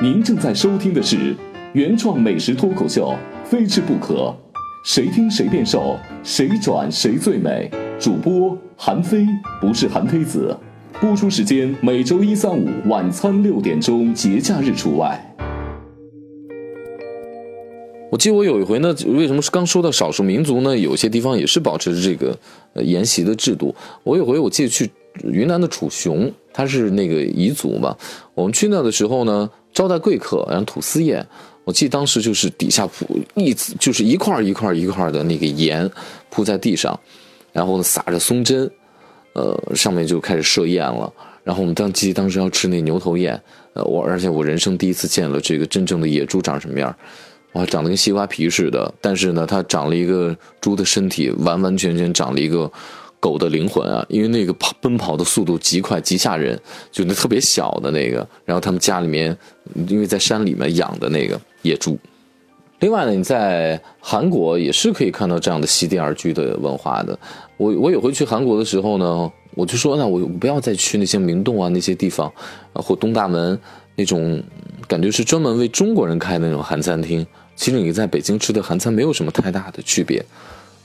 您正在收听的是原创美食脱口秀《非吃不可》，谁听谁变瘦，谁转谁最美。主播韩非，不是韩非子。播出时间每周一、三、五晚餐六点钟，节假日除外。我记得我有一回呢，为什么是刚说到少数民族呢？有些地方也是保持着这个呃沿袭的制度。我有回我记得去云南的楚雄，他是那个彝族嘛。我们去那的时候呢，招待贵客，然后吐司宴。我记得当时就是底下铺一就是一块一块一块的那个盐铺在地上，然后呢撒着松针，呃，上面就开始设宴了。然后我们当记当时要吃那牛头宴，呃，我而且我人生第一次见了这个真正的野猪长什么样。哇，长得跟西瓜皮似的，但是呢，它长了一个猪的身体，完完全全长了一个狗的灵魂啊！因为那个跑奔跑的速度极快，极吓人，就那特别小的那个。然后他们家里面，因为在山里面养的那个野猪。另外呢，你在韩国也是可以看到这样的席地而居的文化的。我我有回去韩国的时候呢，我就说，那我不要再去那些明洞啊那些地方，或东大门那种。感觉是专门为中国人开的那种韩餐厅，其实你在北京吃的韩餐没有什么太大的区别。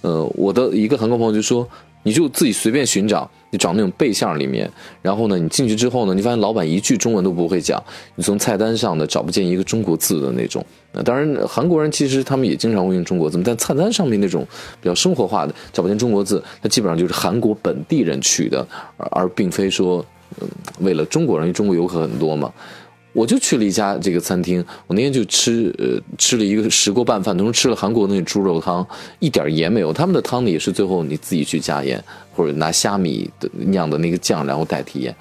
呃，我的一个韩国朋友就说，你就自己随便寻找，你找那种背相里面，然后呢，你进去之后呢，你发现老板一句中文都不会讲，你从菜单上呢找不见一个中国字的那种。那当然，韩国人其实他们也经常会用中国字，但菜单上面那种比较生活化的找不见中国字，那基本上就是韩国本地人取的，而而并非说，嗯，为了中国人，因为中国游客很多嘛。我就去了一家这个餐厅，我那天就吃呃吃了一个石锅拌饭，同时吃了韩国那猪肉汤，一点盐没有。他们的汤呢也是最后你自己去加盐，或者拿虾米的酿的那个酱然后代替盐。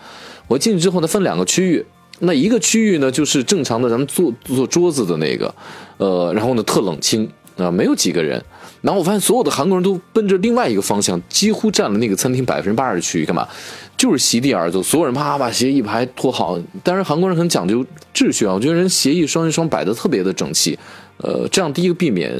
我进去之后呢，分两个区域，那一个区域呢就是正常的咱们坐坐桌子的那个，呃，然后呢特冷清啊，没有几个人。然后我发现所有的韩国人都奔着另外一个方向，几乎占了那个餐厅百分之八十区域，干嘛？就是席地而坐，所有人啪把鞋一排拖好。当然韩国人很讲究秩序啊，我觉得人鞋一双一双摆的特别的整齐，呃，这样第一个避免，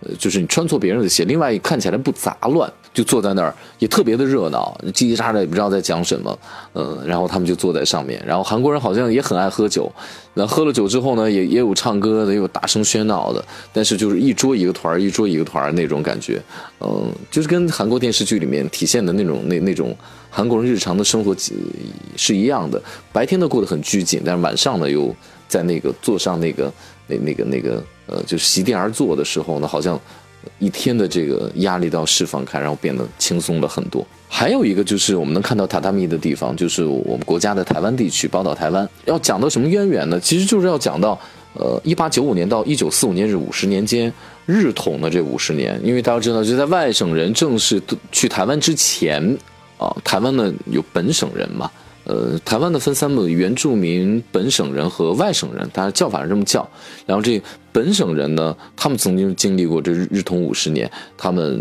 呃，就是你穿错别人的鞋，另外一看起来不杂乱。就坐在那儿也特别的热闹，叽叽喳喳也不知道在讲什么，嗯，然后他们就坐在上面，然后韩国人好像也很爱喝酒，那喝了酒之后呢，也也有唱歌的，也有大声喧闹的，但是就是一桌一个团儿一桌一个团儿那种感觉，嗯，就是跟韩国电视剧里面体现的那种那那种韩国人日常的生活是一样的，白天呢过得很拘谨，但是晚上呢又在那个坐上那个那那个那个呃，就是席地而坐的时候呢，好像。一天的这个压力都要释放开，然后变得轻松了很多。还有一个就是我们能看到榻榻米的地方，就是我们国家的台湾地区，宝岛台湾。要讲到什么渊源呢？其实就是要讲到，呃，一八九五年到一九四五年这五十年间，日统的这五十年。因为大家知道，就在外省人正式去台湾之前，啊，台湾呢有本省人嘛。呃，台湾的分三部：原住民、本省人和外省人，大家叫法是这么叫。然后这本省人呢，他们曾经经历过这日日统五十年，他们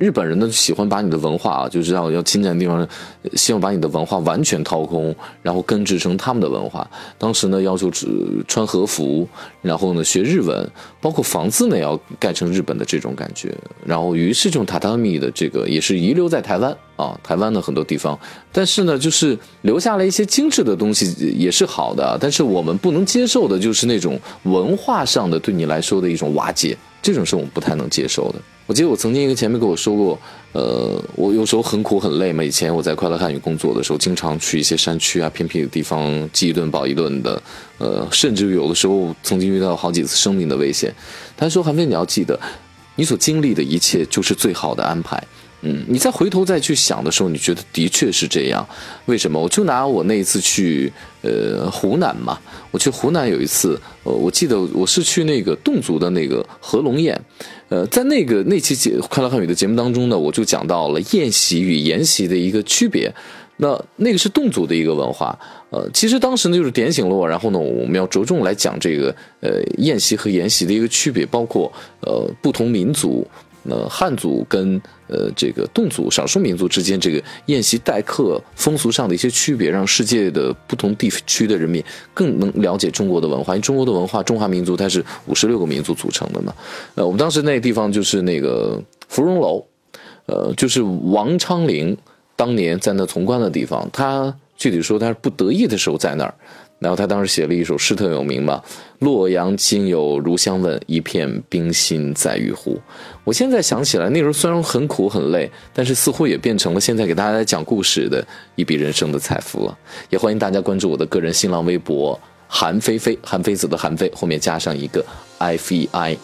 日本人呢喜欢把你的文化啊，就是要要侵占地方，希望把你的文化完全掏空，然后根植成他们的文化。当时呢要求只穿和服，然后呢学日文，包括房子呢要盖成日本的这种感觉。然后于是这种榻榻米的这个也是遗留在台湾。啊，台湾的很多地方，但是呢，就是留下了一些精致的东西，也是好的。但是我们不能接受的就是那种文化上的对你来说的一种瓦解，这种是我们不太能接受的。我记得我曾经一个前辈跟我说过，呃，我有时候很苦很累嘛。以前我在快乐汉语工作的时候，经常去一些山区啊、偏僻的地方，饥一顿饱一顿的，呃，甚至有的时候曾经遇到好几次生命的危险。他说：“韩飞，你要记得，你所经历的一切就是最好的安排。”嗯，你再回头再去想的时候，你觉得的确是这样。为什么？我就拿我那一次去呃湖南嘛，我去湖南有一次，呃，我记得我是去那个侗族的那个合龙宴，呃，在那个那期节快乐汉语的节目当中呢，我就讲到了宴席与筵席的一个区别。那那个是侗族的一个文化，呃，其实当时呢就是点醒了我，然后呢，我们要着重来讲这个呃宴席和筵席的一个区别，包括呃不同民族。那汉族跟呃这个侗族少数民族之间这个宴席待客风俗上的一些区别，让世界的不同地区的人民更能了解中国的文化。因为中国的文化，中华民族它是五十六个民族组成的嘛。呃，我们当时那个地方就是那个芙蓉楼，呃，就是王昌龄当年在那从官的地方。他具体说他是不得意的时候在那儿。然后他当时写了一首诗特有名吧，“洛阳亲友如相问，一片冰心在玉壶。”我现在想起来，那时候虽然很苦很累，但是似乎也变成了现在给大家讲故事的一笔人生的财富了。也欢迎大家关注我的个人新浪微博“韩菲菲”，韩非子的韩非后面加上一个 F E I。